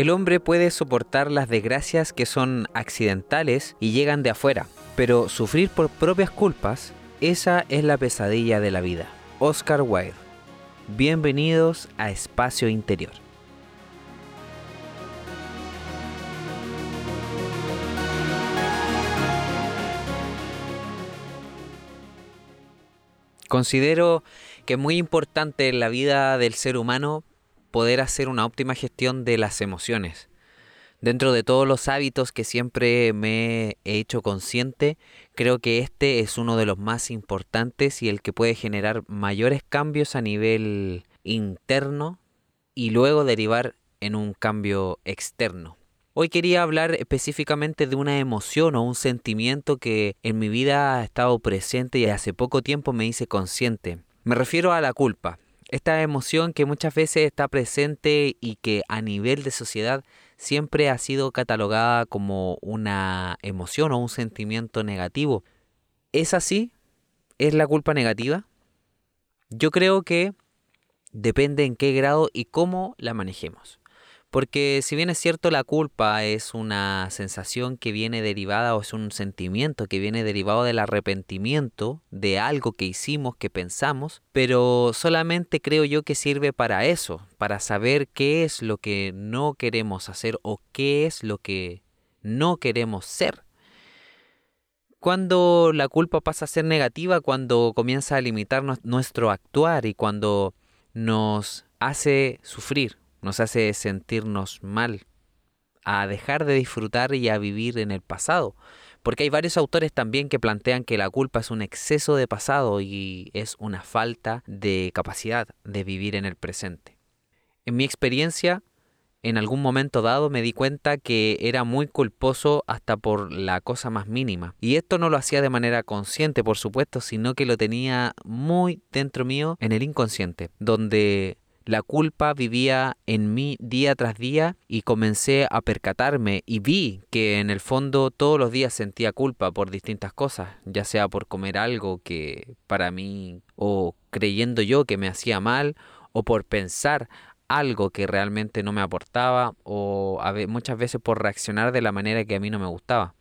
El hombre puede soportar las desgracias que son accidentales y llegan de afuera, pero sufrir por propias culpas, esa es la pesadilla de la vida. Oscar Wilde. Bienvenidos a Espacio Interior. Considero que es muy importante en la vida del ser humano poder hacer una óptima gestión de las emociones. Dentro de todos los hábitos que siempre me he hecho consciente, creo que este es uno de los más importantes y el que puede generar mayores cambios a nivel interno y luego derivar en un cambio externo. Hoy quería hablar específicamente de una emoción o un sentimiento que en mi vida ha estado presente y hace poco tiempo me hice consciente. Me refiero a la culpa esta emoción que muchas veces está presente y que a nivel de sociedad siempre ha sido catalogada como una emoción o un sentimiento negativo. ¿Es así? ¿Es la culpa negativa? Yo creo que depende en qué grado y cómo la manejemos. Porque si bien es cierto la culpa es una sensación que viene derivada o es un sentimiento que viene derivado del arrepentimiento de algo que hicimos, que pensamos, pero solamente creo yo que sirve para eso, para saber qué es lo que no queremos hacer o qué es lo que no queremos ser. Cuando la culpa pasa a ser negativa, cuando comienza a limitar nuestro actuar y cuando nos hace sufrir, nos hace sentirnos mal, a dejar de disfrutar y a vivir en el pasado. Porque hay varios autores también que plantean que la culpa es un exceso de pasado y es una falta de capacidad de vivir en el presente. En mi experiencia, en algún momento dado me di cuenta que era muy culposo hasta por la cosa más mínima. Y esto no lo hacía de manera consciente, por supuesto, sino que lo tenía muy dentro mío en el inconsciente, donde la culpa vivía en mí día tras día y comencé a percatarme y vi que en el fondo todos los días sentía culpa por distintas cosas, ya sea por comer algo que para mí o creyendo yo que me hacía mal o por pensar algo que realmente no me aportaba o muchas veces por reaccionar de la manera que a mí no me gustaba.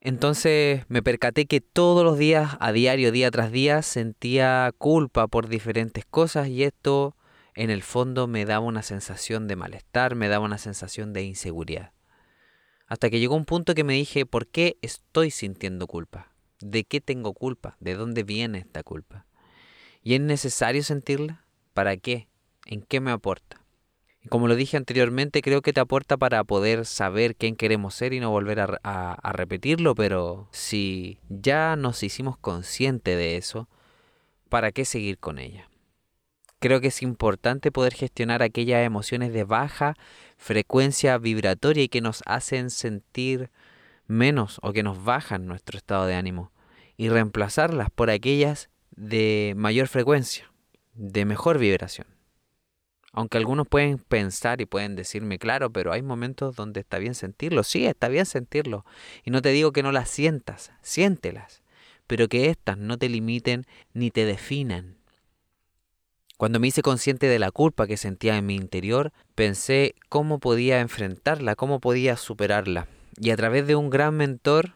Entonces me percaté que todos los días, a diario, día tras día, sentía culpa por diferentes cosas y esto en el fondo me daba una sensación de malestar, me daba una sensación de inseguridad. Hasta que llegó un punto que me dije, ¿por qué estoy sintiendo culpa? ¿De qué tengo culpa? ¿De dónde viene esta culpa? ¿Y es necesario sentirla? ¿Para qué? ¿En qué me aporta? Y como lo dije anteriormente, creo que te aporta para poder saber quién queremos ser y no volver a, a repetirlo, pero si ya nos hicimos conscientes de eso, ¿para qué seguir con ella? Creo que es importante poder gestionar aquellas emociones de baja frecuencia vibratoria y que nos hacen sentir menos o que nos bajan nuestro estado de ánimo y reemplazarlas por aquellas de mayor frecuencia, de mejor vibración. Aunque algunos pueden pensar y pueden decirme, claro, pero hay momentos donde está bien sentirlo. Sí, está bien sentirlo. Y no te digo que no las sientas, siéntelas. Pero que éstas no te limiten ni te definan. Cuando me hice consciente de la culpa que sentía en mi interior, pensé cómo podía enfrentarla, cómo podía superarla. Y a través de un gran mentor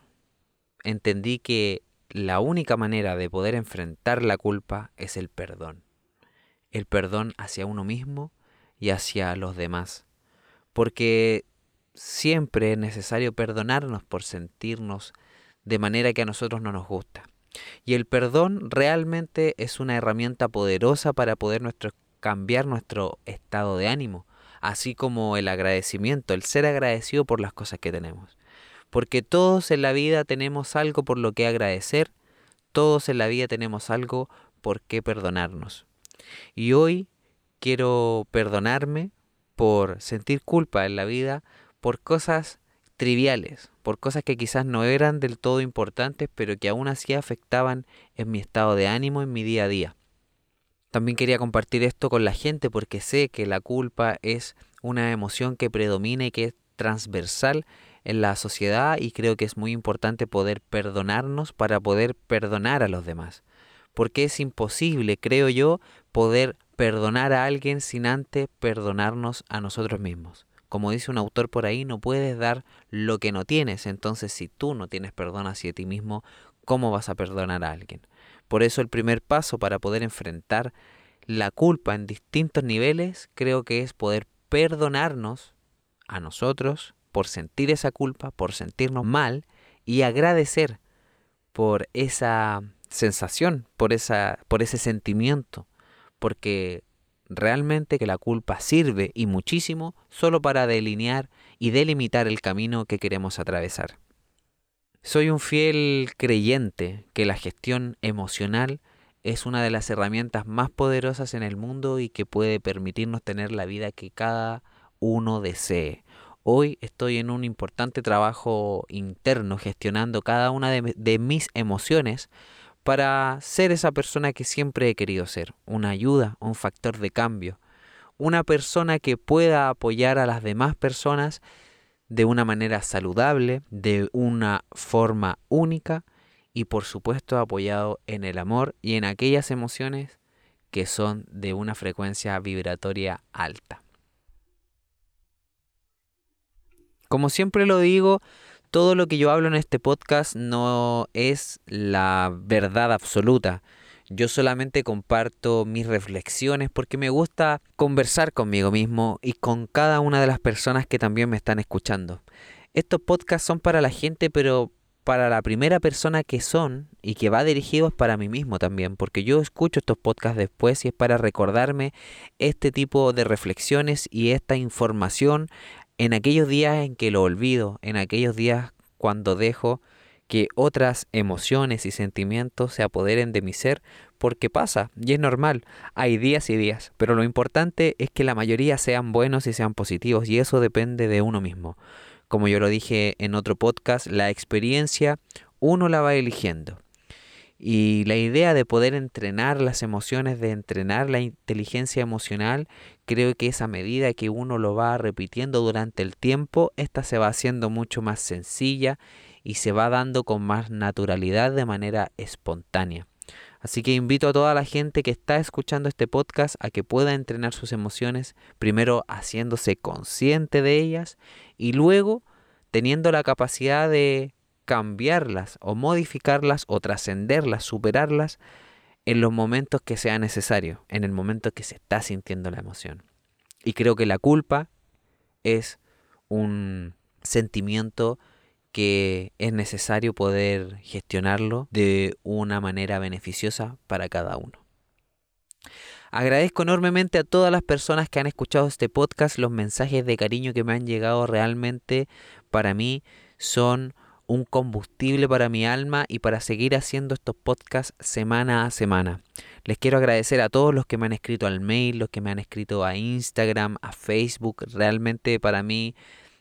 entendí que la única manera de poder enfrentar la culpa es el perdón. El perdón hacia uno mismo y hacia los demás. Porque siempre es necesario perdonarnos por sentirnos de manera que a nosotros no nos gusta. Y el perdón realmente es una herramienta poderosa para poder nuestro, cambiar nuestro estado de ánimo, así como el agradecimiento, el ser agradecido por las cosas que tenemos. Porque todos en la vida tenemos algo por lo que agradecer, todos en la vida tenemos algo por qué perdonarnos. Y hoy quiero perdonarme por sentir culpa en la vida por cosas triviales, por cosas que quizás no eran del todo importantes, pero que aún así afectaban en mi estado de ánimo en mi día a día. También quería compartir esto con la gente porque sé que la culpa es una emoción que predomina y que es transversal en la sociedad y creo que es muy importante poder perdonarnos para poder perdonar a los demás. Porque es imposible, creo yo, poder perdonar a alguien sin antes perdonarnos a nosotros mismos Como dice un autor por ahí, no puedes dar lo que no tienes. Entonces, si tú no tienes perdón hacia ti mismo, ¿cómo vas a perdonar a alguien? Por eso el primer paso para poder enfrentar la culpa en distintos niveles creo que es poder perdonarnos a nosotros por sentir esa culpa, por sentirnos mal y agradecer por esa sensación, por, esa, por ese sentimiento, porque realmente que la culpa sirve y muchísimo solo para delinear y delimitar el camino que queremos atravesar. Soy un fiel creyente que la gestión emocional es una de las herramientas más poderosas en el mundo y que puede permitirnos tener la vida que cada uno desee. Hoy estoy en un importante trabajo interno gestionando cada una de, mis emociones para ser esa persona que siempre he querido ser, una ayuda, un factor de cambio, una persona que pueda apoyar a las demás personas de una manera saludable, de una forma única y por supuesto apoyado en el amor y en aquellas emociones que son de una frecuencia vibratoria alta. Como siempre lo digo, todo lo que yo hablo en este podcast no es la verdad absoluta. Yo solamente comparto mis reflexiones porque me gusta conversar conmigo mismo y con cada una de las personas que también me están escuchando. Estos podcasts son para la gente, pero para la primera persona que son y que va dirigido es para mí mismo también, porque yo escucho estos podcasts después y es para recordarme este tipo de reflexiones y esta información en aquellos días en que lo olvido, en aquellos días cuando dejo que otras emociones y sentimientos se apoderen de mi ser, porque pasa, y es normal, hay días y días, pero lo importante es que la mayoría sean buenos y sean positivos, y eso depende de uno mismo. Como yo lo dije en otro podcast, la experiencia uno la va eligiendo. Y la idea de poder entrenar las emociones, de entrenar la inteligencia emocional, creo que esa medida que uno lo va repitiendo durante el tiempo, esta se va haciendo mucho más sencilla y se va dando con más naturalidad de manera espontánea. Así que invito a toda la gente que está escuchando este podcast a que pueda entrenar sus emociones, primero haciéndose consciente de ellas y luego teniendo la capacidad de cambiarlas o modificarlas o trascenderlas, superarlas en los momentos que sea necesario, en el momento que se está sintiendo la emoción. Y creo que la culpa es un sentimiento que es necesario poder gestionarlo de una manera beneficiosa para cada uno. Agradezco enormemente a todas las personas que han escuchado este podcast, los mensajes de cariño que me han llegado realmente para mí son un combustible para mi alma y para seguir haciendo estos podcasts semana a semana. Les quiero agradecer a todos los que me han escrito al mail, los que me han escrito a Instagram, a Facebook. Realmente para mí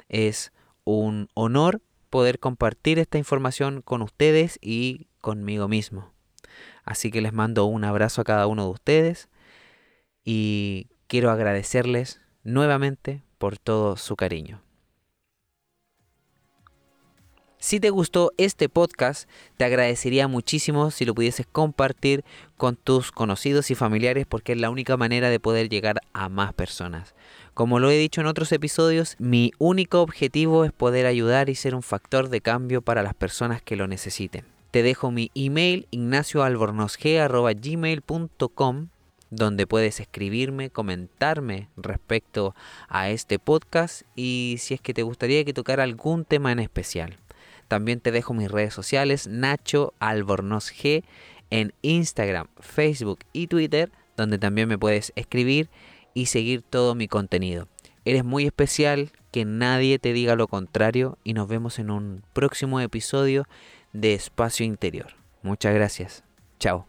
es un honor poder compartir esta información con ustedes y conmigo mismo. Así que les mando un abrazo a cada uno de ustedes y quiero agradecerles nuevamente por todo su cariño. Si te gustó este podcast, te agradecería muchísimo si lo pudieses compartir con tus conocidos y familiares porque es la única manera de poder llegar a más personas. Como lo he dicho en otros episodios, mi único objetivo es poder ayudar y ser un factor de cambio para las personas que lo necesiten. Te dejo mi email ignacioalbornosg.gmail.com donde puedes escribirme, comentarme respecto a este podcast y si es que te gustaría que tocara algún tema en especial. También te dejo mis redes sociales, Nacho Albornoz G, en Instagram, Facebook y Twitter, donde también me puedes escribir y seguir todo mi contenido. Eres muy especial, que nadie te diga lo contrario y nos vemos en un próximo episodio de Espacio Interior. Muchas gracias. Chao.